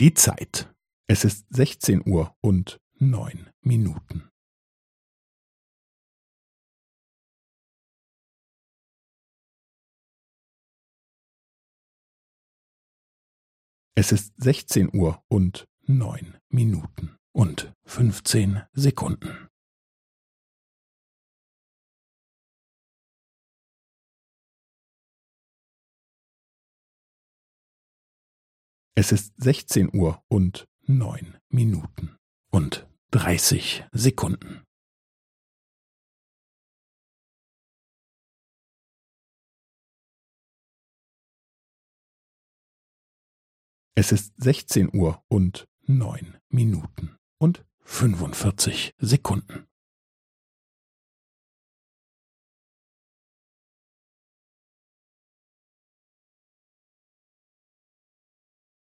Die Zeit. Es ist sechzehn Uhr und neun Minuten. Es ist sechzehn Uhr und neun Minuten und fünfzehn Sekunden. Es ist sechzehn Uhr und neun Minuten und dreißig Sekunden. Es ist sechzehn Uhr und neun Minuten und fünfundvierzig Sekunden.